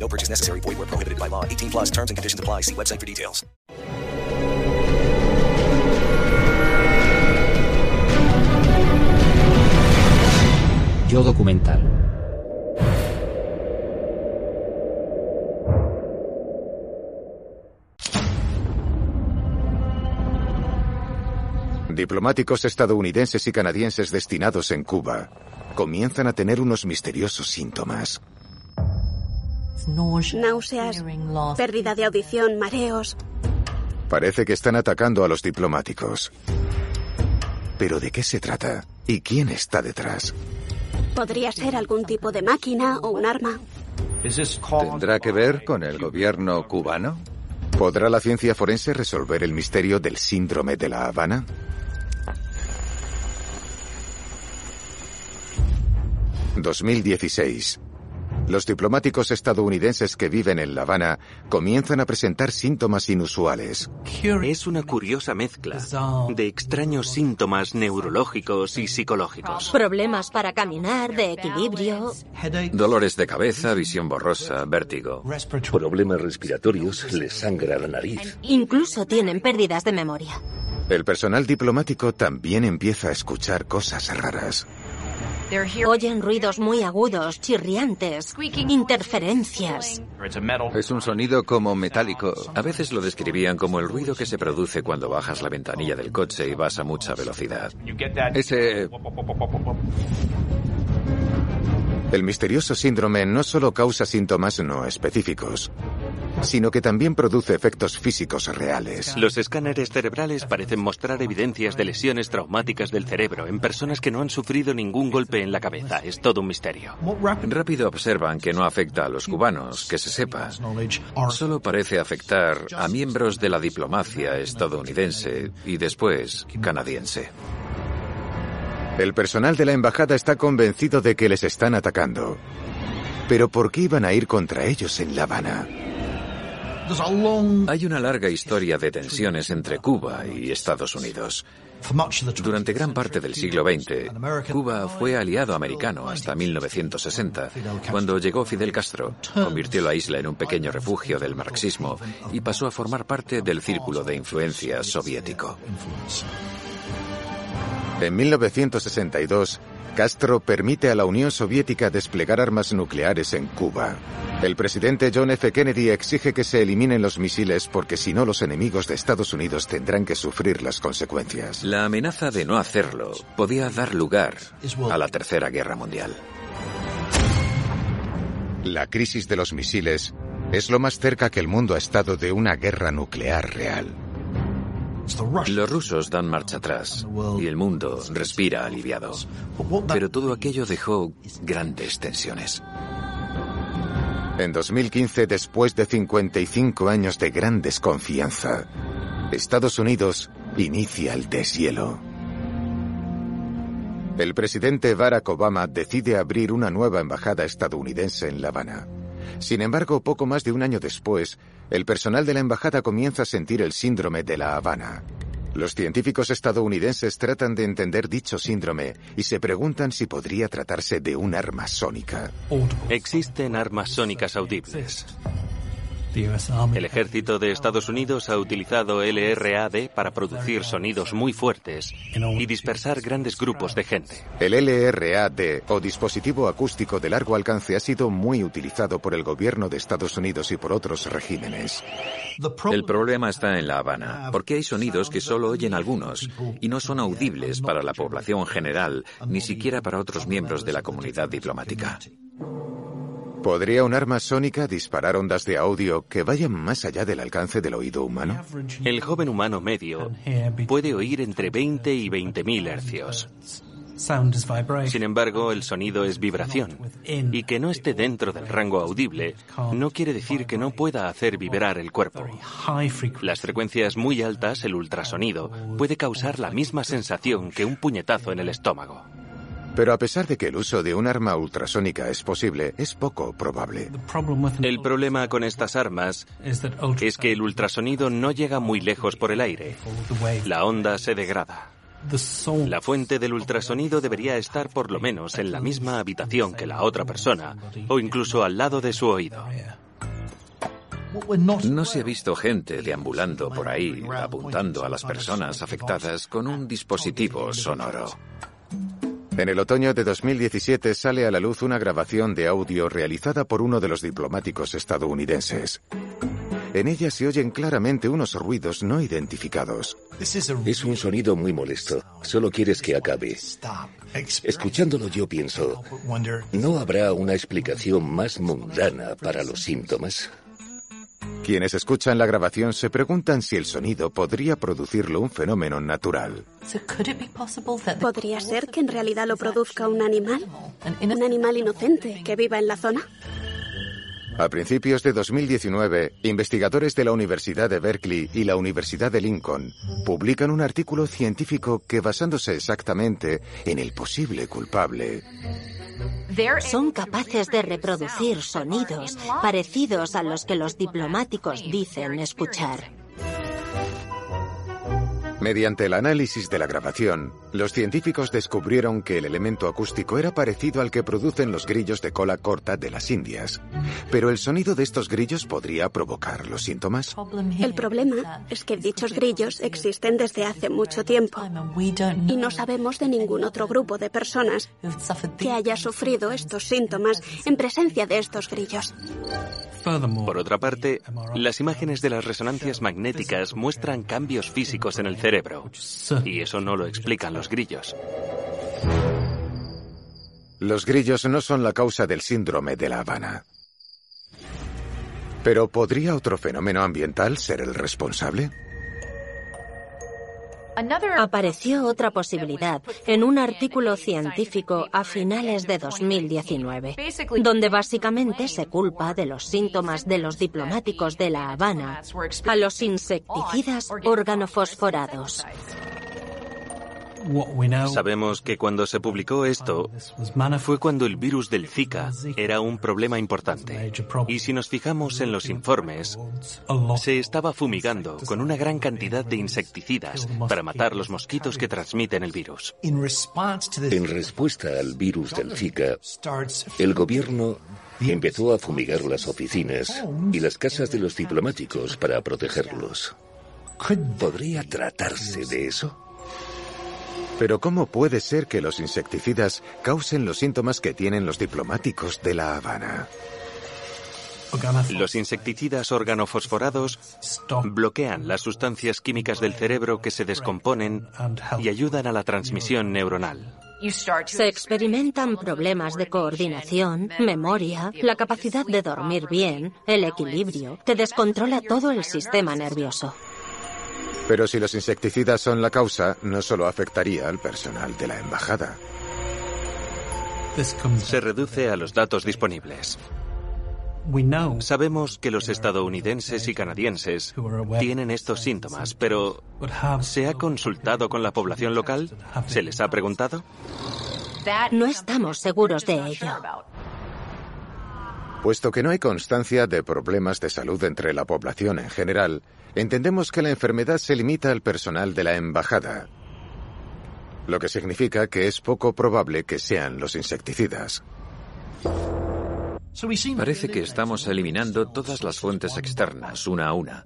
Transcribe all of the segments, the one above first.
No purchase necessary. Void where prohibited by law. 18 plus terms and conditions apply. See website for details. Yo documental. Diplomáticos estadounidenses y canadienses destinados en Cuba comienzan a tener unos misteriosos síntomas. Náuseas, pérdida de audición, mareos. Parece que están atacando a los diplomáticos. ¿Pero de qué se trata? ¿Y quién está detrás? Podría ser algún tipo de máquina o un arma. ¿Tendrá que ver con el gobierno cubano? ¿Podrá la ciencia forense resolver el misterio del síndrome de La Habana? ...2016... Los diplomáticos estadounidenses que viven en La Habana comienzan a presentar síntomas inusuales. Es una curiosa mezcla de extraños síntomas neurológicos y psicológicos. Problemas para caminar, de equilibrio. Dolores de cabeza, visión borrosa, vértigo. Problemas respiratorios, les sangra la nariz. Incluso tienen pérdidas de memoria. El personal diplomático también empieza a escuchar cosas raras. Oyen ruidos muy agudos, chirriantes, interferencias. Es un sonido como metálico. A veces lo describían como el ruido que se produce cuando bajas la ventanilla del coche y vas a mucha velocidad. Ese... El misterioso síndrome no solo causa síntomas no específicos, sino que también produce efectos físicos reales. Los escáneres cerebrales parecen mostrar evidencias de lesiones traumáticas del cerebro en personas que no han sufrido ningún golpe en la cabeza. Es todo un misterio. Rápido observan que no afecta a los cubanos, que se sepa. Solo parece afectar a miembros de la diplomacia estadounidense y después canadiense. El personal de la embajada está convencido de que les están atacando. Pero ¿por qué iban a ir contra ellos en La Habana? Hay una larga historia de tensiones entre Cuba y Estados Unidos. Durante gran parte del siglo XX, Cuba fue aliado americano hasta 1960, cuando llegó Fidel Castro, convirtió la isla en un pequeño refugio del marxismo y pasó a formar parte del círculo de influencia soviético. En 1962, Castro permite a la Unión Soviética desplegar armas nucleares en Cuba. El presidente John F. Kennedy exige que se eliminen los misiles porque si no los enemigos de Estados Unidos tendrán que sufrir las consecuencias. La amenaza de no hacerlo podía dar lugar a la Tercera Guerra Mundial. La crisis de los misiles es lo más cerca que el mundo ha estado de una guerra nuclear real. Los rusos dan marcha atrás y el mundo respira aliviado. Pero todo aquello dejó grandes tensiones. En 2015, después de 55 años de gran desconfianza, Estados Unidos inicia el deshielo. El presidente Barack Obama decide abrir una nueva embajada estadounidense en La Habana. Sin embargo, poco más de un año después, el personal de la embajada comienza a sentir el síndrome de La Habana. Los científicos estadounidenses tratan de entender dicho síndrome y se preguntan si podría tratarse de un arma sónica. Existen armas sónicas audibles. El ejército de Estados Unidos ha utilizado LRAD para producir sonidos muy fuertes y dispersar grandes grupos de gente. El LRAD, o dispositivo acústico de largo alcance, ha sido muy utilizado por el gobierno de Estados Unidos y por otros regímenes. El problema está en La Habana, porque hay sonidos que solo oyen algunos y no son audibles para la población general, ni siquiera para otros miembros de la comunidad diplomática. ¿Podría un arma sónica disparar ondas de audio que vayan más allá del alcance del oído humano? El joven humano medio puede oír entre 20 y 20 mil hercios. Sin embargo, el sonido es vibración y que no esté dentro del rango audible no quiere decir que no pueda hacer vibrar el cuerpo. Las frecuencias muy altas, el ultrasonido, puede causar la misma sensación que un puñetazo en el estómago. Pero a pesar de que el uso de un arma ultrasónica es posible, es poco probable. El problema con estas armas es que el ultrasonido no llega muy lejos por el aire. La onda se degrada. La fuente del ultrasonido debería estar por lo menos en la misma habitación que la otra persona o incluso al lado de su oído. No se ha visto gente deambulando por ahí apuntando a las personas afectadas con un dispositivo sonoro. En el otoño de 2017 sale a la luz una grabación de audio realizada por uno de los diplomáticos estadounidenses. En ella se oyen claramente unos ruidos no identificados. Es un sonido muy molesto. Solo quieres que acabe. Escuchándolo yo pienso, ¿no habrá una explicación más mundana para los síntomas? Quienes escuchan la grabación se preguntan si el sonido podría producirlo un fenómeno natural. ¿Podría ser que en realidad lo produzca un animal? ¿Un animal inocente que viva en la zona? A principios de 2019, investigadores de la Universidad de Berkeley y la Universidad de Lincoln publican un artículo científico que, basándose exactamente en el posible culpable, son capaces de reproducir sonidos parecidos a los que los diplomáticos dicen escuchar. Mediante el análisis de la grabación, los científicos descubrieron que el elemento acústico era parecido al que producen los grillos de cola corta de las Indias. Pero el sonido de estos grillos podría provocar los síntomas. El problema es que dichos grillos existen desde hace mucho tiempo y no sabemos de ningún otro grupo de personas que haya sufrido estos síntomas en presencia de estos grillos. Por otra parte, las imágenes de las resonancias magnéticas muestran cambios físicos en el cerebro. Y eso no lo explican los grillos. Los grillos no son la causa del síndrome de La Habana. Pero ¿podría otro fenómeno ambiental ser el responsable? Apareció otra posibilidad en un artículo científico a finales de 2019, donde básicamente se culpa de los síntomas de los diplomáticos de La Habana a los insecticidas organofosforados. Sabemos que cuando se publicó esto fue cuando el virus del Zika era un problema importante. Y si nos fijamos en los informes, se estaba fumigando con una gran cantidad de insecticidas para matar los mosquitos que transmiten el virus. En respuesta al virus del Zika, el gobierno empezó a fumigar las oficinas y las casas de los diplomáticos para protegerlos. ¿Podría tratarse de eso? Pero ¿cómo puede ser que los insecticidas causen los síntomas que tienen los diplomáticos de La Habana? Los insecticidas organofosforados bloquean las sustancias químicas del cerebro que se descomponen y ayudan a la transmisión neuronal. Se experimentan problemas de coordinación, memoria, la capacidad de dormir bien, el equilibrio. Te descontrola todo el sistema nervioso. Pero si los insecticidas son la causa, no solo afectaría al personal de la embajada. Se reduce a los datos disponibles. Sabemos que los estadounidenses y canadienses tienen estos síntomas, pero ¿se ha consultado con la población local? ¿Se les ha preguntado? No estamos seguros de ello. Puesto que no hay constancia de problemas de salud entre la población en general, entendemos que la enfermedad se limita al personal de la embajada, lo que significa que es poco probable que sean los insecticidas. Parece que estamos eliminando todas las fuentes externas, una a una,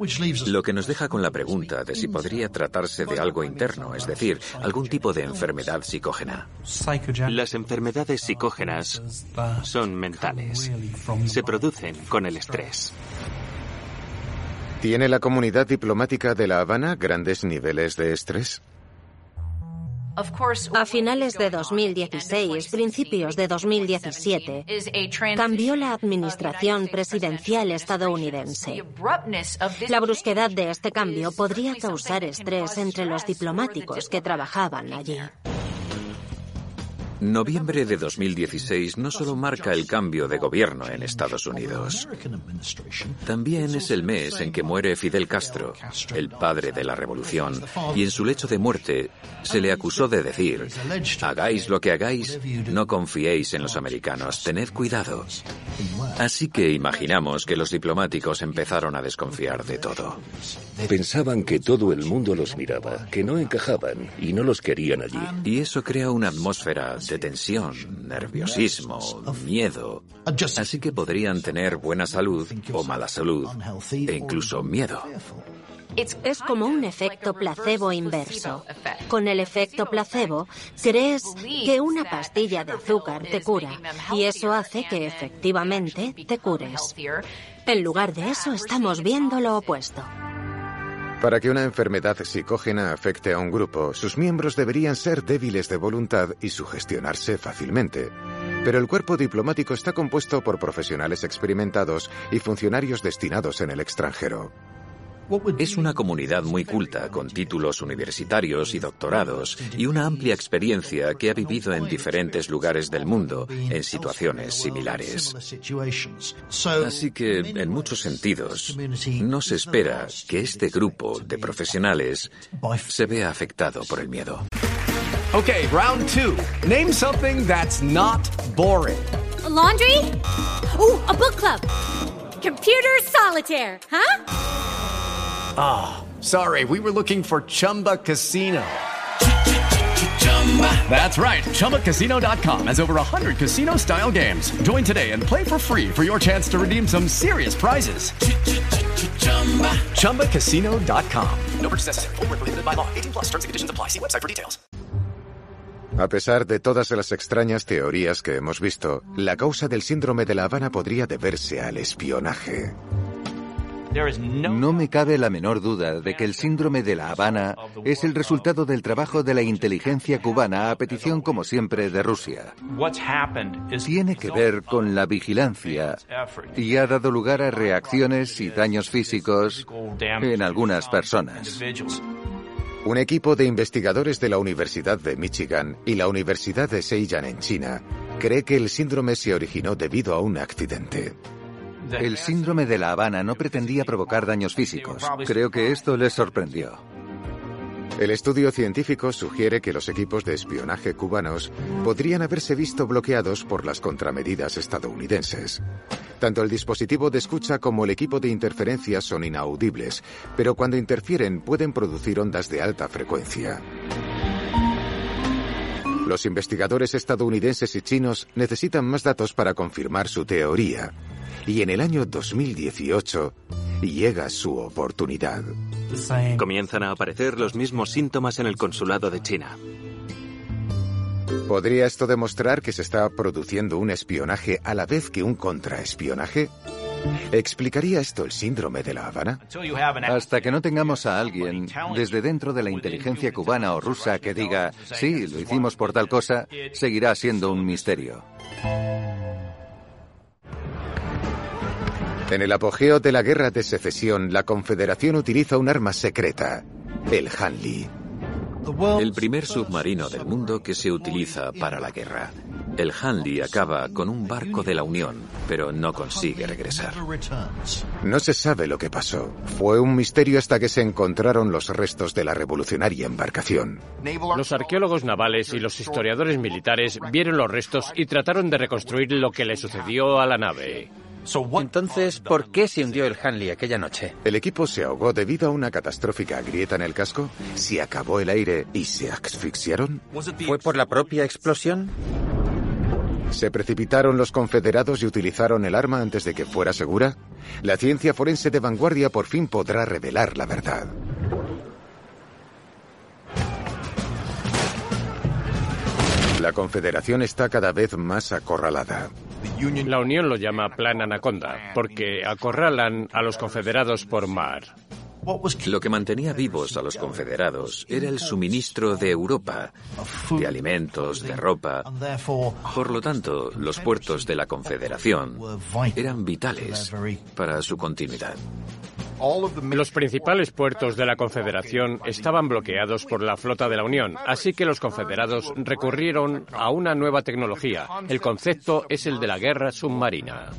lo que nos deja con la pregunta de si podría tratarse de algo interno, es decir, algún tipo de enfermedad psicógena. Las enfermedades psicógenas son mentales. Se producen con el estrés. ¿Tiene la comunidad diplomática de La Habana grandes niveles de estrés? A finales de 2016, principios de 2017, cambió la administración presidencial estadounidense. La brusquedad de este cambio podría causar estrés entre los diplomáticos que trabajaban allí. Noviembre de 2016 no solo marca el cambio de gobierno en Estados Unidos, también es el mes en que muere Fidel Castro, el padre de la revolución, y en su lecho de muerte se le acusó de decir, hagáis lo que hagáis, no confiéis en los americanos, tened cuidado. Así que imaginamos que los diplomáticos empezaron a desconfiar de todo. Pensaban que todo el mundo los miraba, que no encajaban y no los querían allí. Y eso crea una atmósfera de tensión, nerviosismo, miedo. Así que podrían tener buena salud o mala salud e incluso miedo. Es como un efecto placebo inverso. Con el efecto placebo, crees que una pastilla de azúcar te cura y eso hace que efectivamente te cures. En lugar de eso, estamos viendo lo opuesto. Para que una enfermedad psicógena afecte a un grupo, sus miembros deberían ser débiles de voluntad y sugestionarse fácilmente. Pero el cuerpo diplomático está compuesto por profesionales experimentados y funcionarios destinados en el extranjero. Es una comunidad muy culta, con títulos universitarios y doctorados, y una amplia experiencia que ha vivido en diferentes lugares del mundo, en situaciones similares. Así que, en muchos sentidos, no se espera que este grupo de profesionales se vea afectado por el miedo. Okay, round two. Name something that's not boring. laundry? Ooh, a book club. Computer solitaire, huh? Ah, sorry, we were looking for Chumba Casino. That's right. ChumbaCasino.com has over 100 casino style games. Join today and play for free for your chance to redeem some serious prizes. ChumbaCasino.com. No purchase necessary. By law. 18 plus terms apply. See website for details. A pesar de todas las extrañas teorías que hemos visto, la causa del síndrome de La Habana podría deberse al espionaje. No me cabe la menor duda de que el síndrome de La Habana es el resultado del trabajo de la inteligencia cubana a petición, como siempre, de Rusia. Tiene que ver con la vigilancia y ha dado lugar a reacciones y daños físicos en algunas personas. Un equipo de investigadores de la Universidad de Michigan y la Universidad de Seiyan en China cree que el síndrome se originó debido a un accidente. El síndrome de La Habana no pretendía provocar daños físicos. Creo que esto les sorprendió. El estudio científico sugiere que los equipos de espionaje cubanos podrían haberse visto bloqueados por las contramedidas estadounidenses. Tanto el dispositivo de escucha como el equipo de interferencia son inaudibles, pero cuando interfieren pueden producir ondas de alta frecuencia. Los investigadores estadounidenses y chinos necesitan más datos para confirmar su teoría. Y en el año 2018 llega su oportunidad. Comienzan a aparecer los mismos síntomas en el consulado de China. ¿Podría esto demostrar que se está produciendo un espionaje a la vez que un contraespionaje? ¿Explicaría esto el síndrome de La Habana? Hasta que no tengamos a alguien desde dentro de la inteligencia cubana o rusa que diga, sí, lo hicimos por tal cosa, seguirá siendo un misterio. En el apogeo de la guerra de secesión, la Confederación utiliza un arma secreta, el Hanley. El primer submarino del mundo que se utiliza para la guerra. El Hanley acaba con un barco de la Unión, pero no consigue regresar. No se sabe lo que pasó. Fue un misterio hasta que se encontraron los restos de la revolucionaria embarcación. Los arqueólogos navales y los historiadores militares vieron los restos y trataron de reconstruir lo que le sucedió a la nave. Entonces, ¿por qué se hundió el Hanley aquella noche? El equipo se ahogó debido a una catastrófica grieta en el casco, se acabó el aire y se asfixiaron. ¿Fue por la propia explosión? ¿Se precipitaron los confederados y utilizaron el arma antes de que fuera segura? La ciencia forense de vanguardia por fin podrá revelar la verdad. La Confederación está cada vez más acorralada. La Unión lo llama Plan Anaconda, porque acorralan a los confederados por mar. Lo que mantenía vivos a los confederados era el suministro de Europa, de alimentos, de ropa. Por lo tanto, los puertos de la Confederación eran vitales para su continuidad. Los principales puertos de la Confederación estaban bloqueados por la flota de la Unión, así que los confederados recurrieron a una nueva tecnología. El concepto es el de la guerra submarina.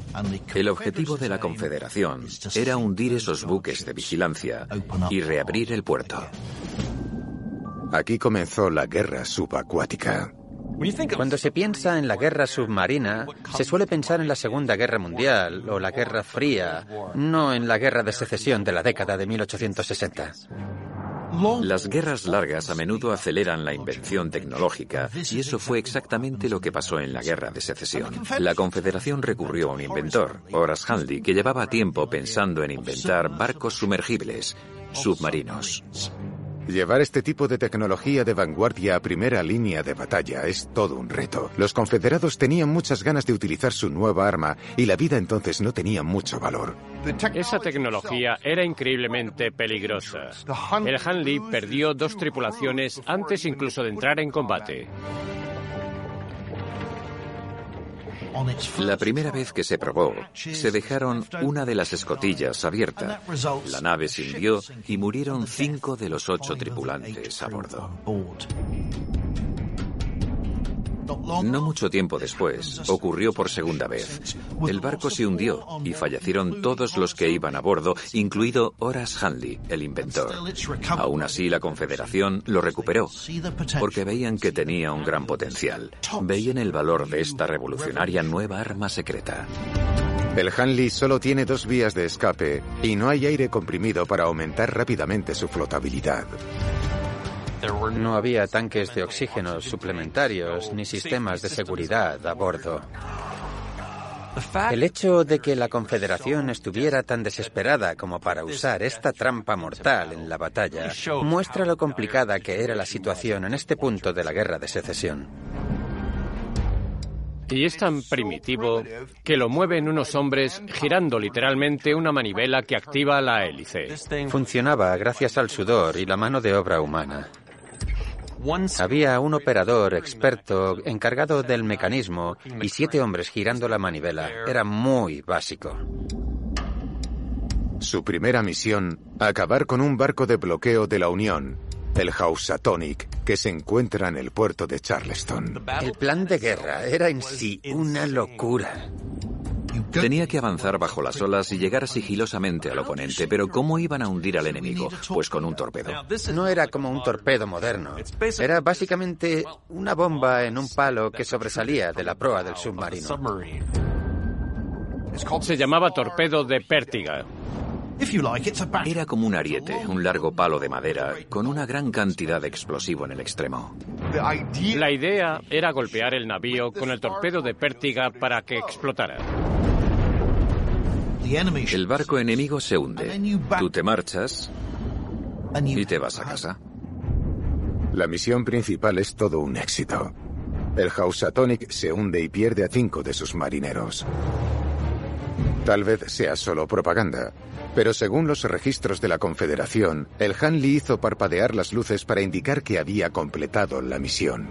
El objetivo de la Confederación era hundir esos buques de vigilancia y reabrir el puerto. Aquí comenzó la guerra subacuática. Cuando se piensa en la guerra submarina, se suele pensar en la Segunda Guerra Mundial o la Guerra Fría, no en la guerra de secesión de la década de 1860. Las guerras largas a menudo aceleran la invención tecnológica y eso fue exactamente lo que pasó en la guerra de secesión. La Confederación recurrió a un inventor, Horace Hanley, que llevaba tiempo pensando en inventar barcos sumergibles, submarinos. Llevar este tipo de tecnología de vanguardia a primera línea de batalla es todo un reto. Los confederados tenían muchas ganas de utilizar su nueva arma y la vida entonces no tenía mucho valor. Esa tecnología era increíblemente peligrosa. El Hanley perdió dos tripulaciones antes incluso de entrar en combate. La primera vez que se probó, se dejaron una de las escotillas abierta. La nave se hundió y murieron cinco de los ocho tripulantes a bordo. No mucho tiempo después, ocurrió por segunda vez. El barco se hundió y fallecieron todos los que iban a bordo, incluido Horace Hanley, el inventor. Aún así, la Confederación lo recuperó, porque veían que tenía un gran potencial. Veían el valor de esta revolucionaria nueva arma secreta. El Hanley solo tiene dos vías de escape y no hay aire comprimido para aumentar rápidamente su flotabilidad. No había tanques de oxígeno suplementarios ni sistemas de seguridad a bordo. El hecho de que la Confederación estuviera tan desesperada como para usar esta trampa mortal en la batalla muestra lo complicada que era la situación en este punto de la guerra de secesión. Y es tan primitivo que lo mueven unos hombres girando literalmente una manivela que activa la hélice. Funcionaba gracias al sudor y la mano de obra humana. Había un operador experto encargado del mecanismo y siete hombres girando la manivela. Era muy básico. Su primera misión, acabar con un barco de bloqueo de la Unión, el Housatonic, que se encuentra en el puerto de Charleston. El plan de guerra era en sí una locura. Tenía que avanzar bajo las olas y llegar sigilosamente al oponente, pero ¿cómo iban a hundir al enemigo? Pues con un torpedo. No era como un torpedo moderno. Era básicamente una bomba en un palo que sobresalía de la proa del submarino. Se llamaba torpedo de pértiga. Era como un ariete, un largo palo de madera, con una gran cantidad de explosivo en el extremo. La idea era golpear el navío con el torpedo de pértiga para que explotara. El barco enemigo se hunde. Tú te marchas y te vas a casa. La misión principal es todo un éxito. El Housatonic se hunde y pierde a cinco de sus marineros. Tal vez sea solo propaganda, pero según los registros de la Confederación, el Hanley hizo parpadear las luces para indicar que había completado la misión.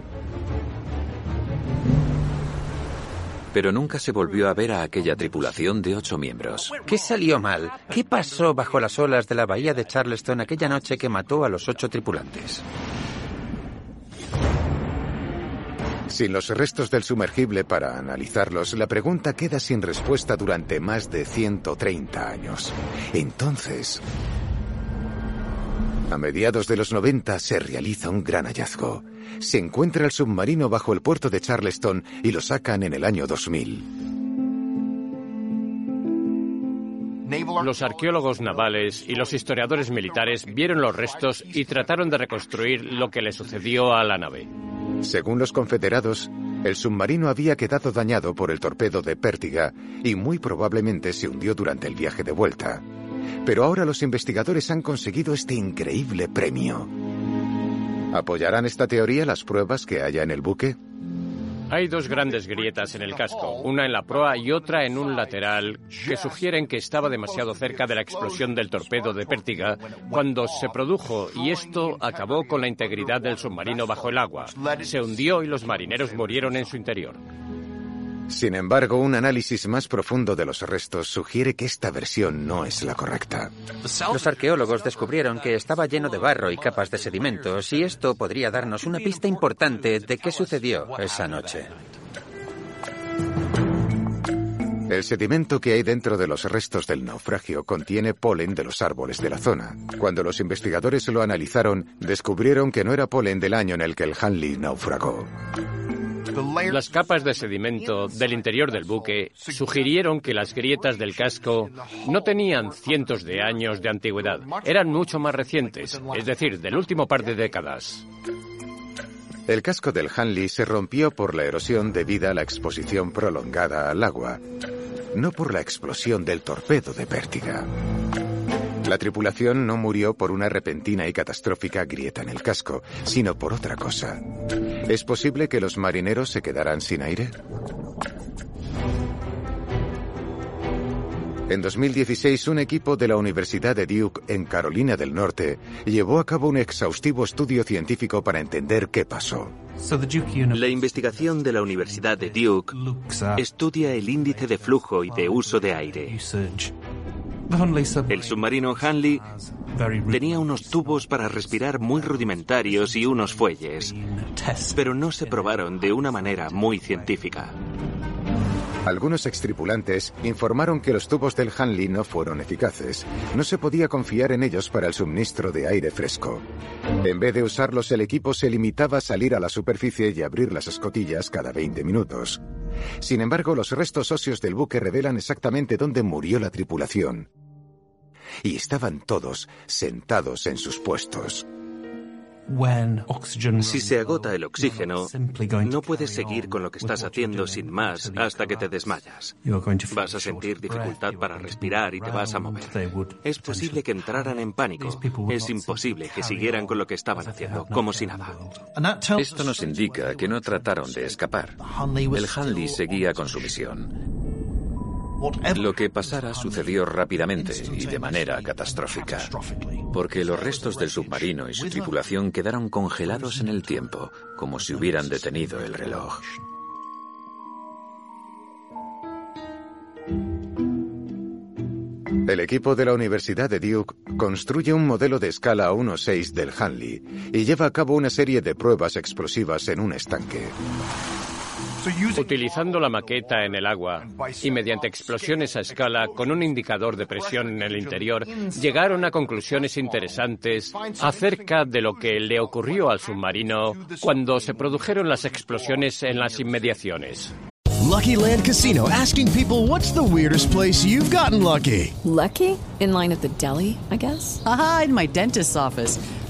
Pero nunca se volvió a ver a aquella tripulación de ocho miembros. ¿Qué salió mal? ¿Qué pasó bajo las olas de la bahía de Charleston aquella noche que mató a los ocho tripulantes? Sin los restos del sumergible para analizarlos, la pregunta queda sin respuesta durante más de 130 años. Entonces, a mediados de los 90 se realiza un gran hallazgo. Se encuentra el submarino bajo el puerto de Charleston y lo sacan en el año 2000. Los arqueólogos navales y los historiadores militares vieron los restos y trataron de reconstruir lo que le sucedió a la nave. Según los confederados, el submarino había quedado dañado por el torpedo de Pértiga y muy probablemente se hundió durante el viaje de vuelta. Pero ahora los investigadores han conseguido este increíble premio. ¿Apoyarán esta teoría las pruebas que haya en el buque? Hay dos grandes grietas en el casco, una en la proa y otra en un lateral, que sugieren que estaba demasiado cerca de la explosión del torpedo de Pértiga cuando se produjo y esto acabó con la integridad del submarino bajo el agua. Se hundió y los marineros murieron en su interior. Sin embargo, un análisis más profundo de los restos sugiere que esta versión no es la correcta. Los arqueólogos descubrieron que estaba lleno de barro y capas de sedimentos y esto podría darnos una pista importante de qué sucedió esa noche. El sedimento que hay dentro de los restos del naufragio contiene polen de los árboles de la zona. Cuando los investigadores lo analizaron, descubrieron que no era polen del año en el que el Hanley naufragó. Las capas de sedimento del interior del buque sugirieron que las grietas del casco no tenían cientos de años de antigüedad, eran mucho más recientes, es decir, del último par de décadas. El casco del Hanley se rompió por la erosión debida a la exposición prolongada al agua, no por la explosión del torpedo de pértiga. La tripulación no murió por una repentina y catastrófica grieta en el casco, sino por otra cosa. ¿Es posible que los marineros se quedaran sin aire? En 2016, un equipo de la Universidad de Duke, en Carolina del Norte, llevó a cabo un exhaustivo estudio científico para entender qué pasó. La investigación de la Universidad de Duke estudia el índice de flujo y de uso de aire. El submarino Hanley tenía unos tubos para respirar muy rudimentarios y unos fuelles, pero no se probaron de una manera muy científica. Algunos extripulantes informaron que los tubos del Hanley no fueron eficaces. No se podía confiar en ellos para el suministro de aire fresco. En vez de usarlos, el equipo se limitaba a salir a la superficie y abrir las escotillas cada 20 minutos. Sin embargo, los restos óseos del buque revelan exactamente dónde murió la tripulación. Y estaban todos sentados en sus puestos. Si se agota el oxígeno, no puedes seguir con lo que estás haciendo sin más hasta que te desmayas. Vas a sentir dificultad para respirar y te vas a mover. Es posible que entraran en pánico. Es imposible que siguieran con lo que estaban haciendo, como si nada. Esto nos indica que no trataron de escapar. El Hanley seguía con su misión. Lo que pasara sucedió rápidamente y de manera catastrófica, porque los restos del submarino y su tripulación quedaron congelados en el tiempo, como si hubieran detenido el reloj. El equipo de la Universidad de Duke construye un modelo de escala 1.6 del Hanley y lleva a cabo una serie de pruebas explosivas en un estanque. Utilizando la maqueta en el agua y mediante explosiones a escala con un indicador de presión en el interior, llegaron a conclusiones interesantes acerca de lo que le ocurrió al submarino cuando se produjeron las explosiones en las inmediaciones. Lucky Land Casino asking people what's the weirdest place you've gotten lucky? Lucky? In line at the deli, I guess. Aha, in my dentist's office.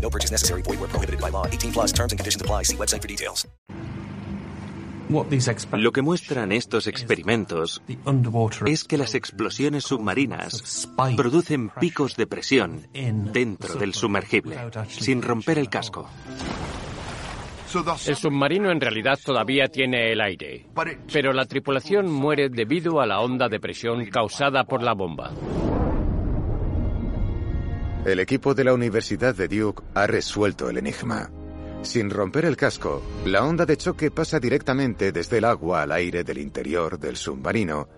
No purchase necessary. Void where prohibited by law. 18 plus terms and conditions apply. See website for details. Lo que muestran estos experimentos es que las explosiones submarinas producen picos de presión dentro del sumergible, sin romper el casco. El submarino en realidad todavía tiene el aire, pero la tripulación muere debido a la onda de presión causada por la bomba. El equipo de la Universidad de Duke ha resuelto el enigma. Sin romper el casco, la onda de choque pasa directamente desde el agua al aire del interior del submarino,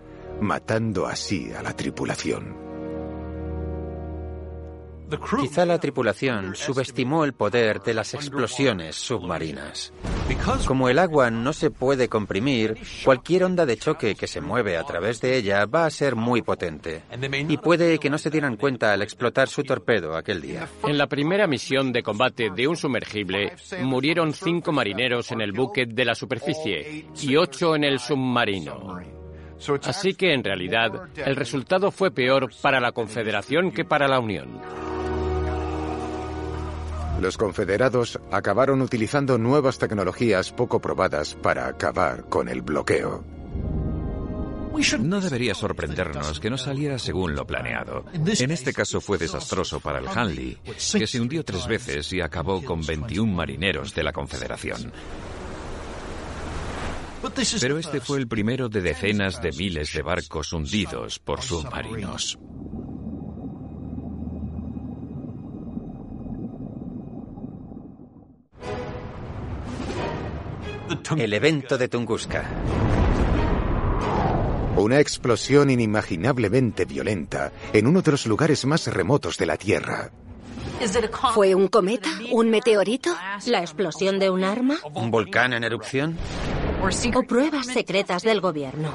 matando así a la tripulación. Quizá la tripulación subestimó el poder de las explosiones submarinas. Como el agua no se puede comprimir, cualquier onda de choque que se mueve a través de ella va a ser muy potente. Y puede que no se dieran cuenta al explotar su torpedo aquel día. En la primera misión de combate de un sumergible, murieron cinco marineros en el buque de la superficie y ocho en el submarino. Así que en realidad el resultado fue peor para la Confederación que para la Unión. Los confederados acabaron utilizando nuevas tecnologías poco probadas para acabar con el bloqueo. No debería sorprendernos que no saliera según lo planeado. En este caso fue desastroso para el Hanley, que se hundió tres veces y acabó con 21 marineros de la Confederación. Pero este fue el primero de decenas de miles de barcos hundidos por submarinos. El evento de Tunguska. Una explosión inimaginablemente violenta en uno de los lugares más remotos de la Tierra. ¿Fue un cometa? ¿Un meteorito? ¿La explosión de un arma? ¿Un volcán en erupción? ¿O pruebas secretas del gobierno?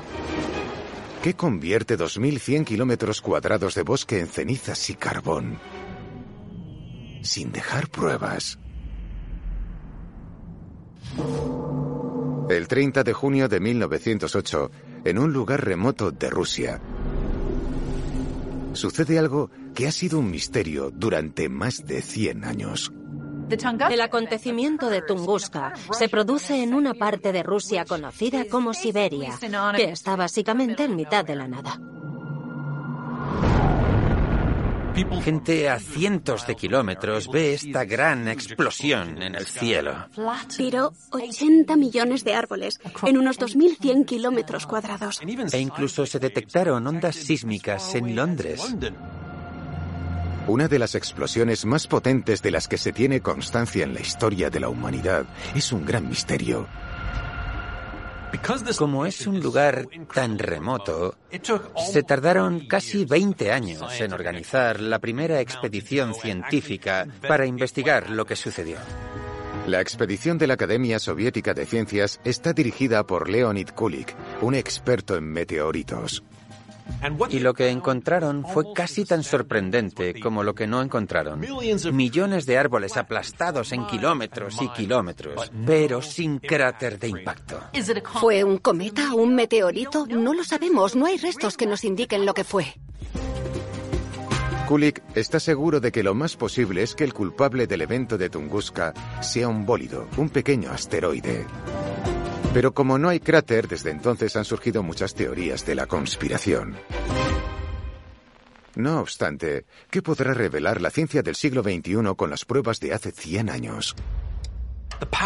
¿Qué convierte 2.100 kilómetros cuadrados de bosque en cenizas y carbón? Sin dejar pruebas. El 30 de junio de 1908, en un lugar remoto de Rusia, sucede algo que ha sido un misterio durante más de 100 años. El acontecimiento de Tunguska se produce en una parte de Rusia conocida como Siberia, que está básicamente en mitad de la nada. Gente a cientos de kilómetros ve esta gran explosión en el cielo. Tiró 80 millones de árboles en unos 2.100 kilómetros cuadrados. E incluso se detectaron ondas sísmicas en Londres. Una de las explosiones más potentes de las que se tiene constancia en la historia de la humanidad es un gran misterio. Como es un lugar tan remoto, se tardaron casi 20 años en organizar la primera expedición científica para investigar lo que sucedió. La expedición de la Academia Soviética de Ciencias está dirigida por Leonid Kulik, un experto en meteoritos. Y lo que encontraron fue casi tan sorprendente como lo que no encontraron. Millones de árboles aplastados en kilómetros y kilómetros, pero sin cráter de impacto. ¿Fue un cometa? ¿Un meteorito? No lo sabemos, no hay restos que nos indiquen lo que fue. Kulik está seguro de que lo más posible es que el culpable del evento de Tunguska sea un bólido, un pequeño asteroide. Pero como no hay cráter, desde entonces han surgido muchas teorías de la conspiración. No obstante, ¿qué podrá revelar la ciencia del siglo XXI con las pruebas de hace 100 años?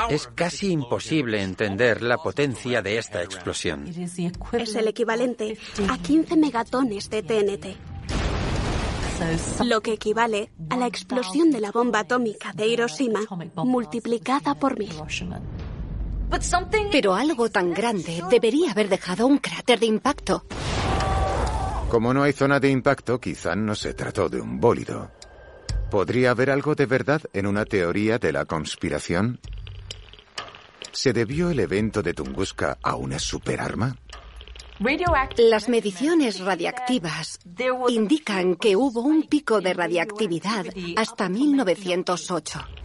Es casi imposible entender la potencia de esta explosión. Es el equivalente a 15 megatones de TNT. Lo que equivale a la explosión de la bomba atómica de Hiroshima multiplicada por mil. Pero algo tan grande debería haber dejado un cráter de impacto. Como no hay zona de impacto, quizá no se trató de un bólido. ¿Podría haber algo de verdad en una teoría de la conspiración? ¿Se debió el evento de Tunguska a una superarma? Las mediciones radiactivas indican que hubo un pico de radiactividad hasta 1908.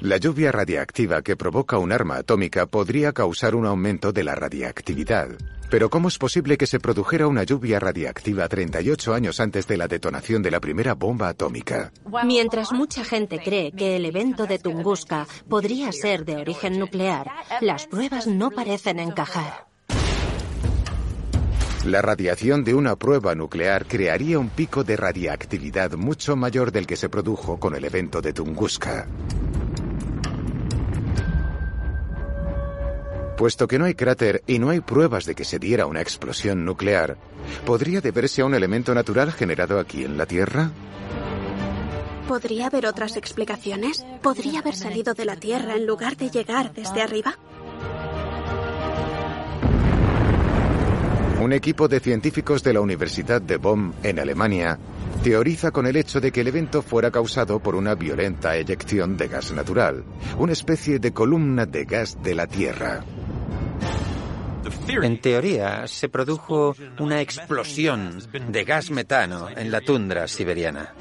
La lluvia radiactiva que provoca un arma atómica podría causar un aumento de la radiactividad. Pero ¿cómo es posible que se produjera una lluvia radiactiva 38 años antes de la detonación de la primera bomba atómica? Mientras mucha gente cree que el evento de Tunguska podría ser de origen nuclear, las pruebas no parecen encajar. La radiación de una prueba nuclear crearía un pico de radiactividad mucho mayor del que se produjo con el evento de Tunguska. Puesto que no hay cráter y no hay pruebas de que se diera una explosión nuclear, ¿podría deberse a un elemento natural generado aquí en la Tierra? ¿Podría haber otras explicaciones? ¿Podría haber salido de la Tierra en lugar de llegar desde arriba? Un equipo de científicos de la Universidad de Bonn, en Alemania, teoriza con el hecho de que el evento fuera causado por una violenta eyección de gas natural, una especie de columna de gas de la Tierra. En teoría, se produjo una explosión de gas metano en la tundra siberiana.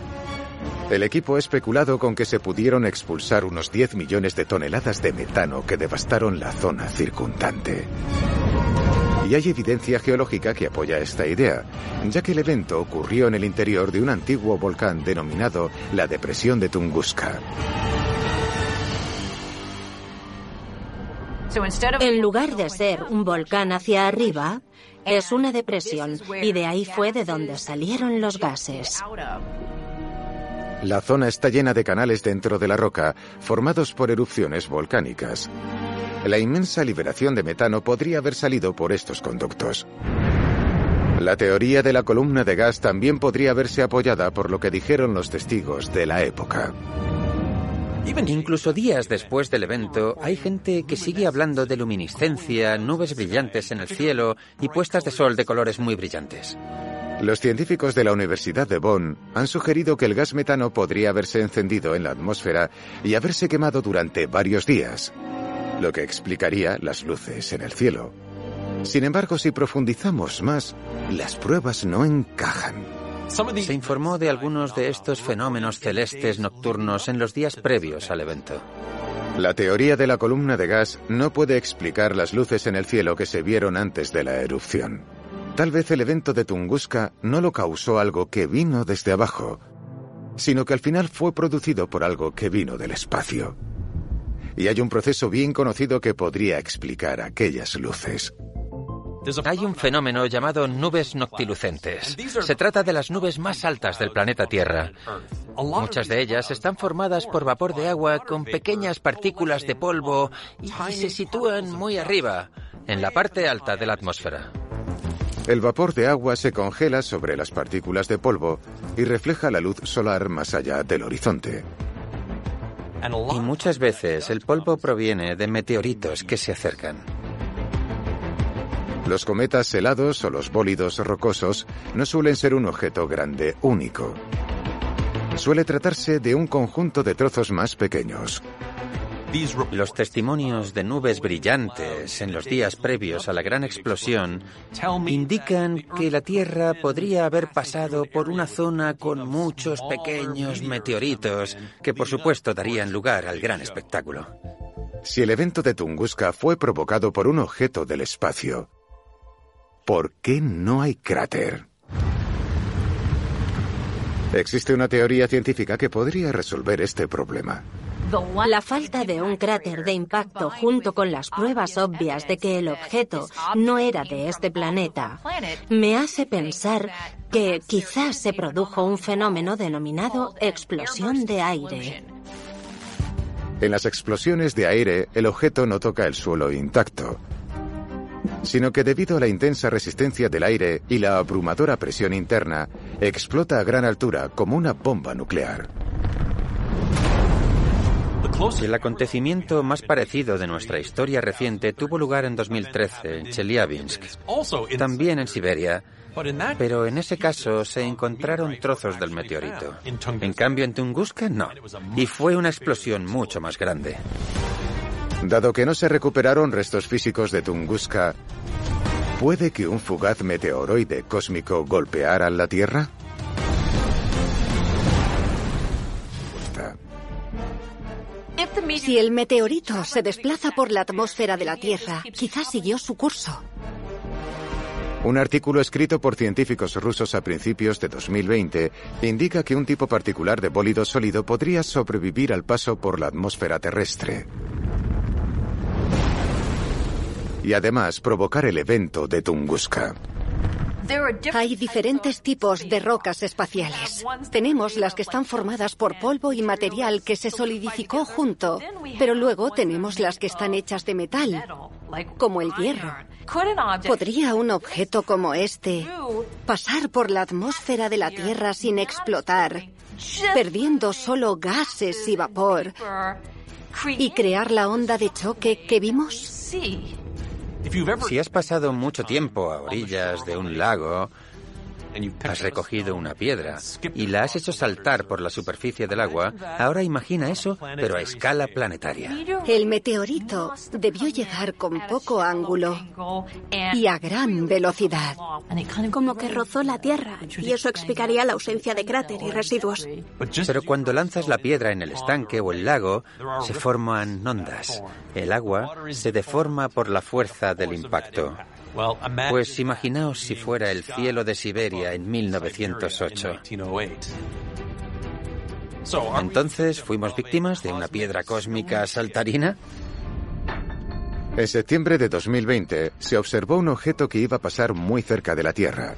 El equipo ha especulado con que se pudieron expulsar unos 10 millones de toneladas de metano que devastaron la zona circundante. Y hay evidencia geológica que apoya esta idea, ya que el evento ocurrió en el interior de un antiguo volcán denominado la Depresión de Tunguska. En lugar de ser un volcán hacia arriba, es una depresión y de ahí fue de donde salieron los gases. La zona está llena de canales dentro de la roca, formados por erupciones volcánicas. La inmensa liberación de metano podría haber salido por estos conductos. La teoría de la columna de gas también podría verse apoyada por lo que dijeron los testigos de la época. Incluso días después del evento, hay gente que sigue hablando de luminiscencia, nubes brillantes en el cielo y puestas de sol de colores muy brillantes. Los científicos de la Universidad de Bonn han sugerido que el gas metano podría haberse encendido en la atmósfera y haberse quemado durante varios días, lo que explicaría las luces en el cielo. Sin embargo, si profundizamos más, las pruebas no encajan. Se informó de algunos de estos fenómenos celestes nocturnos en los días previos al evento. La teoría de la columna de gas no puede explicar las luces en el cielo que se vieron antes de la erupción. Tal vez el evento de Tunguska no lo causó algo que vino desde abajo, sino que al final fue producido por algo que vino del espacio. Y hay un proceso bien conocido que podría explicar aquellas luces. Hay un fenómeno llamado nubes noctilucentes. Se trata de las nubes más altas del planeta Tierra. Muchas de ellas están formadas por vapor de agua con pequeñas partículas de polvo y se sitúan muy arriba, en la parte alta de la atmósfera. El vapor de agua se congela sobre las partículas de polvo y refleja la luz solar más allá del horizonte. Y muchas veces el polvo proviene de meteoritos que se acercan. Los cometas helados o los bólidos rocosos no suelen ser un objeto grande único. Suele tratarse de un conjunto de trozos más pequeños. Los testimonios de nubes brillantes en los días previos a la gran explosión indican que la Tierra podría haber pasado por una zona con muchos pequeños meteoritos que por supuesto darían lugar al gran espectáculo. Si el evento de Tunguska fue provocado por un objeto del espacio, ¿Por qué no hay cráter? Existe una teoría científica que podría resolver este problema. La falta de un cráter de impacto junto con las pruebas obvias de que el objeto no era de este planeta me hace pensar que quizás se produjo un fenómeno denominado explosión de aire. En las explosiones de aire, el objeto no toca el suelo intacto, sino que debido a la intensa resistencia del aire y la abrumadora presión interna, explota a gran altura como una bomba nuclear. El acontecimiento más parecido de nuestra historia reciente tuvo lugar en 2013 en Chelyabinsk, también en Siberia, pero en ese caso se encontraron trozos del meteorito. En cambio, en Tunguska no, y fue una explosión mucho más grande. Dado que no se recuperaron restos físicos de Tunguska, ¿puede que un fugaz meteoroide cósmico golpeara la Tierra? Si el meteorito se desplaza por la atmósfera de la Tierra, quizás siguió su curso. Un artículo escrito por científicos rusos a principios de 2020 indica que un tipo particular de bólido sólido podría sobrevivir al paso por la atmósfera terrestre y además provocar el evento de Tunguska. Hay diferentes tipos de rocas espaciales. Tenemos las que están formadas por polvo y material que se solidificó junto, pero luego tenemos las que están hechas de metal, como el hierro. ¿Podría un objeto como este pasar por la atmósfera de la Tierra sin explotar, perdiendo solo gases y vapor, y crear la onda de choque que vimos? Si has pasado mucho tiempo a orillas de un lago, Has recogido una piedra y la has hecho saltar por la superficie del agua. Ahora imagina eso, pero a escala planetaria. El meteorito debió llegar con poco ángulo y a gran velocidad. Como que rozó la Tierra, y eso explicaría la ausencia de cráter y residuos. Pero cuando lanzas la piedra en el estanque o el lago, se forman ondas. El agua se deforma por la fuerza del impacto. Pues imaginaos si fuera el cielo de Siberia en 1908. Entonces, ¿fuimos víctimas de una piedra cósmica saltarina? En septiembre de 2020 se observó un objeto que iba a pasar muy cerca de la Tierra.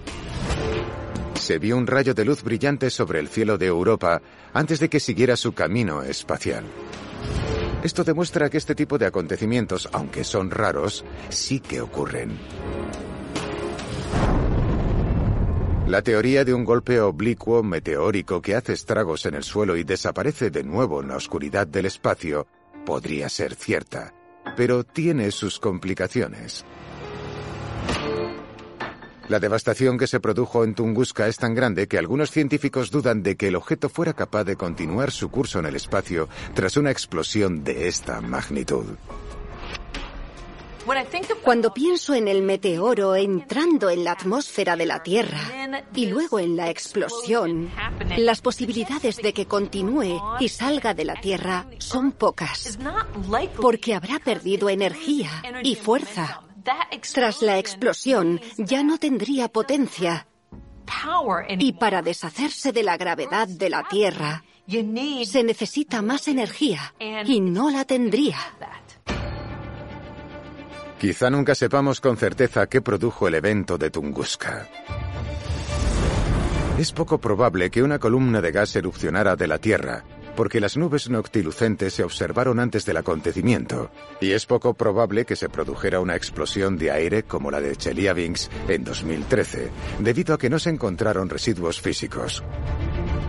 Se vio un rayo de luz brillante sobre el cielo de Europa antes de que siguiera su camino espacial. Esto demuestra que este tipo de acontecimientos, aunque son raros, sí que ocurren. La teoría de un golpe oblicuo meteórico que hace estragos en el suelo y desaparece de nuevo en la oscuridad del espacio podría ser cierta, pero tiene sus complicaciones. La devastación que se produjo en Tunguska es tan grande que algunos científicos dudan de que el objeto fuera capaz de continuar su curso en el espacio tras una explosión de esta magnitud. Cuando pienso en el meteoro entrando en la atmósfera de la Tierra y luego en la explosión, las posibilidades de que continúe y salga de la Tierra son pocas, porque habrá perdido energía y fuerza. Tras la explosión ya no tendría potencia. Y para deshacerse de la gravedad de la Tierra, se necesita más energía y no la tendría. Quizá nunca sepamos con certeza qué produjo el evento de Tunguska. Es poco probable que una columna de gas erupcionara de la Tierra, porque las nubes noctilucentes se observaron antes del acontecimiento, y es poco probable que se produjera una explosión de aire como la de Chelyabinsk en 2013, debido a que no se encontraron residuos físicos.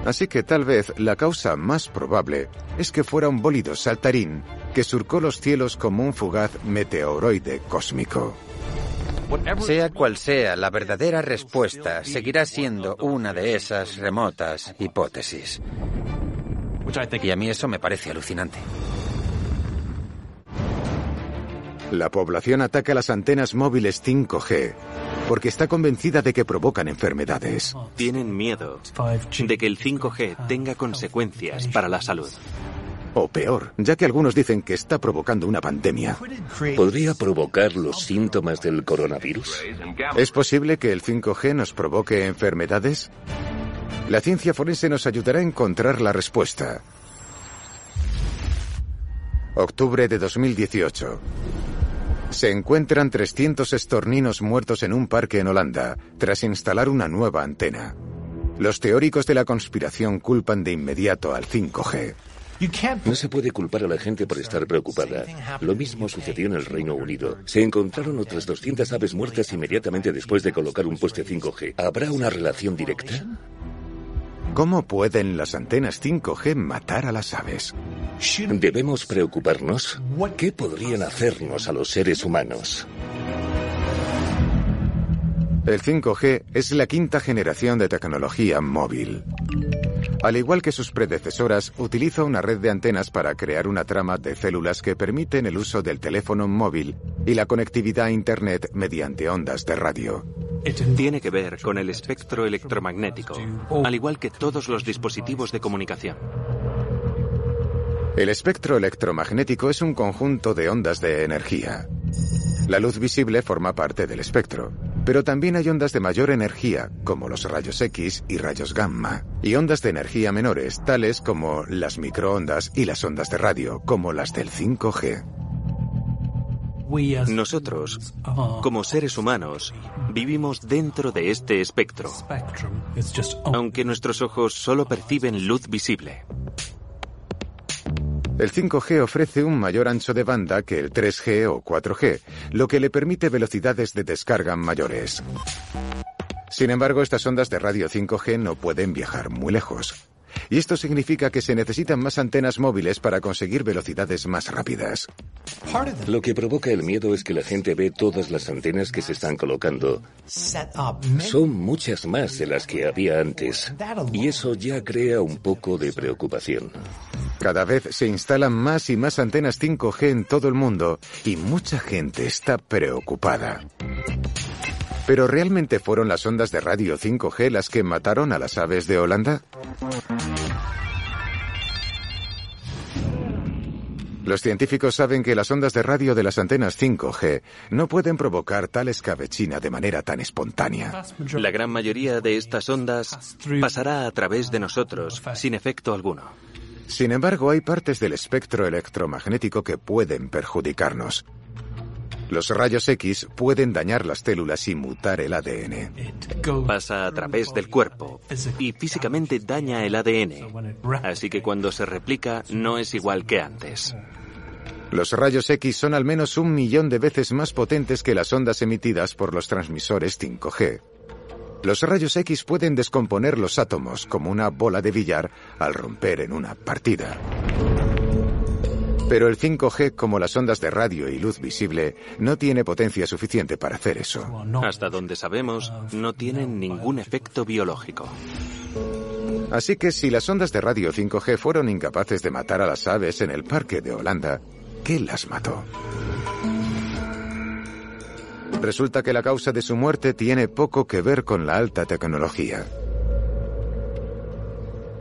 Así que tal vez la causa más probable es que fuera un bólido saltarín que surcó los cielos como un fugaz meteoroide cósmico. Sea cual sea, la verdadera respuesta seguirá siendo una de esas remotas hipótesis. Y a mí eso me parece alucinante. La población ataca las antenas móviles 5G porque está convencida de que provocan enfermedades. Tienen miedo de que el 5G tenga consecuencias para la salud. O peor, ya que algunos dicen que está provocando una pandemia. ¿Podría provocar los síntomas del coronavirus? ¿Es posible que el 5G nos provoque enfermedades? La ciencia forense nos ayudará a encontrar la respuesta. Octubre de 2018. Se encuentran 300 estorninos muertos en un parque en Holanda, tras instalar una nueva antena. Los teóricos de la conspiración culpan de inmediato al 5G. No se puede culpar a la gente por estar preocupada. Lo mismo sucedió en el Reino Unido. Se encontraron otras 200 aves muertas inmediatamente después de colocar un poste 5G. ¿Habrá una relación directa? ¿Cómo pueden las antenas 5G matar a las aves? ¿Debemos preocuparnos? ¿Qué podrían hacernos a los seres humanos? El 5G es la quinta generación de tecnología móvil. Al igual que sus predecesoras, utiliza una red de antenas para crear una trama de células que permiten el uso del teléfono móvil y la conectividad a Internet mediante ondas de radio. Tiene que ver con el espectro electromagnético, al igual que todos los dispositivos de comunicación. El espectro electromagnético es un conjunto de ondas de energía. La luz visible forma parte del espectro. Pero también hay ondas de mayor energía, como los rayos X y rayos gamma, y ondas de energía menores, tales como las microondas y las ondas de radio, como las del 5G. Nosotros, como seres humanos, vivimos dentro de este espectro, aunque nuestros ojos solo perciben luz visible. El 5G ofrece un mayor ancho de banda que el 3G o 4G, lo que le permite velocidades de descarga mayores. Sin embargo, estas ondas de radio 5G no pueden viajar muy lejos. Y esto significa que se necesitan más antenas móviles para conseguir velocidades más rápidas. Lo que provoca el miedo es que la gente ve todas las antenas que se están colocando. Son muchas más de las que había antes, y eso ya crea un poco de preocupación. Cada vez se instalan más y más antenas 5G en todo el mundo y mucha gente está preocupada. ¿Pero realmente fueron las ondas de radio 5G las que mataron a las aves de Holanda? Los científicos saben que las ondas de radio de las antenas 5G no pueden provocar tal escabechina de manera tan espontánea. La gran mayoría de estas ondas pasará a través de nosotros, sin efecto alguno. Sin embargo, hay partes del espectro electromagnético que pueden perjudicarnos. Los rayos X pueden dañar las células y mutar el ADN. Pasa a través del cuerpo y físicamente daña el ADN. Así que cuando se replica no es igual que antes. Los rayos X son al menos un millón de veces más potentes que las ondas emitidas por los transmisores 5G. Los rayos X pueden descomponer los átomos como una bola de billar al romper en una partida. Pero el 5G, como las ondas de radio y luz visible, no tiene potencia suficiente para hacer eso. Hasta donde sabemos, no tienen ningún efecto biológico. Así que si las ondas de radio 5G fueron incapaces de matar a las aves en el parque de Holanda, ¿qué las mató? Resulta que la causa de su muerte tiene poco que ver con la alta tecnología.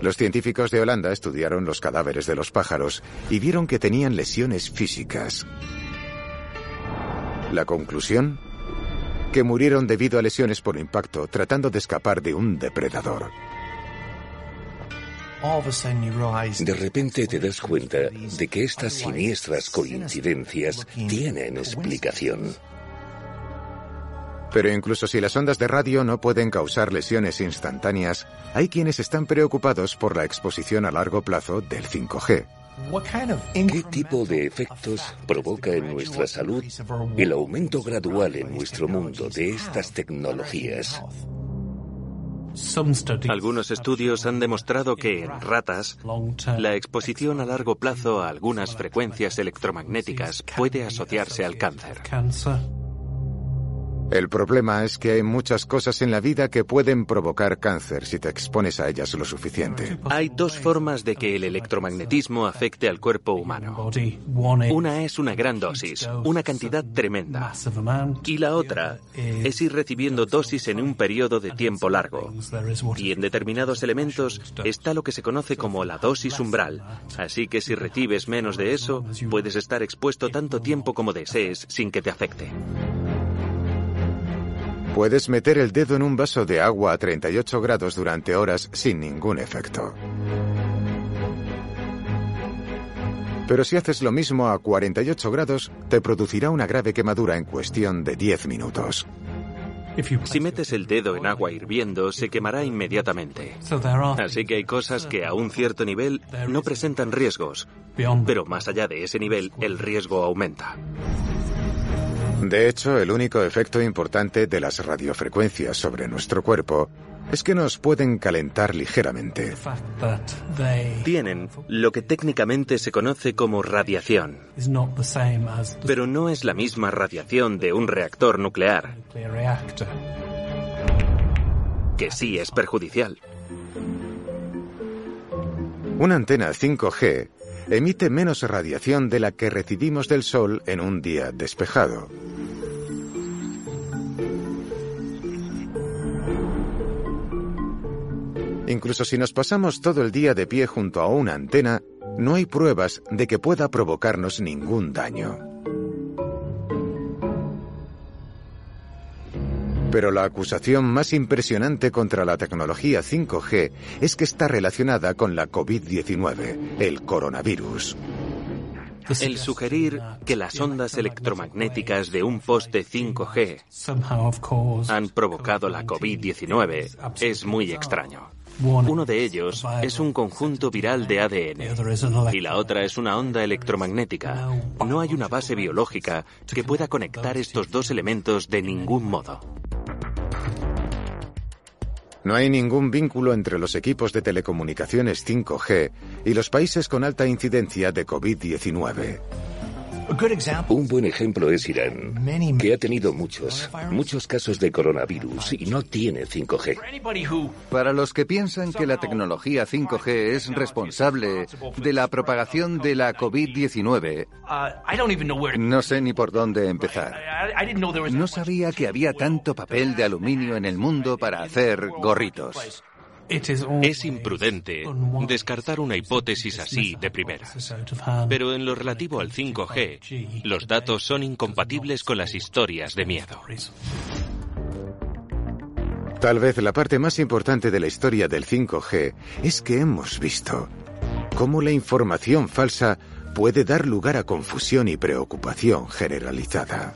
Los científicos de Holanda estudiaron los cadáveres de los pájaros y vieron que tenían lesiones físicas. La conclusión, que murieron debido a lesiones por impacto tratando de escapar de un depredador. De repente te das cuenta de que estas siniestras coincidencias tienen explicación. Pero incluso si las ondas de radio no pueden causar lesiones instantáneas, hay quienes están preocupados por la exposición a largo plazo del 5G. ¿Qué tipo de efectos provoca en nuestra salud el aumento gradual en nuestro mundo de estas tecnologías? Algunos estudios han demostrado que en ratas, la exposición a largo plazo a algunas frecuencias electromagnéticas puede asociarse al cáncer. El problema es que hay muchas cosas en la vida que pueden provocar cáncer si te expones a ellas lo suficiente. Hay dos formas de que el electromagnetismo afecte al cuerpo humano. Una es una gran dosis, una cantidad tremenda. Y la otra es ir recibiendo dosis en un periodo de tiempo largo. Y en determinados elementos está lo que se conoce como la dosis umbral. Así que si recibes menos de eso, puedes estar expuesto tanto tiempo como desees sin que te afecte. Puedes meter el dedo en un vaso de agua a 38 grados durante horas sin ningún efecto. Pero si haces lo mismo a 48 grados, te producirá una grave quemadura en cuestión de 10 minutos. Si metes el dedo en agua hirviendo, se quemará inmediatamente. Así que hay cosas que a un cierto nivel no presentan riesgos, pero más allá de ese nivel el riesgo aumenta. De hecho, el único efecto importante de las radiofrecuencias sobre nuestro cuerpo es que nos pueden calentar ligeramente. Tienen lo que técnicamente se conoce como radiación, pero no es la misma radiación de un reactor nuclear, que sí es perjudicial. Una antena 5G emite menos radiación de la que recibimos del Sol en un día despejado. Incluso si nos pasamos todo el día de pie junto a una antena, no hay pruebas de que pueda provocarnos ningún daño. Pero la acusación más impresionante contra la tecnología 5G es que está relacionada con la COVID-19, el coronavirus. El sugerir que las ondas electromagnéticas de un poste 5G han provocado la COVID-19 es muy extraño. Uno de ellos es un conjunto viral de ADN y la otra es una onda electromagnética. No hay una base biológica que pueda conectar estos dos elementos de ningún modo. No hay ningún vínculo entre los equipos de telecomunicaciones 5G y los países con alta incidencia de COVID-19. Un buen ejemplo es Irán, que ha tenido muchos, muchos casos de coronavirus y no tiene 5G. Para los que piensan que la tecnología 5G es responsable de la propagación de la COVID-19, no sé ni por dónde empezar. No sabía que había tanto papel de aluminio en el mundo para hacer gorritos. Es imprudente descartar una hipótesis así de primera. Pero en lo relativo al 5G, los datos son incompatibles con las historias de miedo. Tal vez la parte más importante de la historia del 5G es que hemos visto cómo la información falsa puede dar lugar a confusión y preocupación generalizada.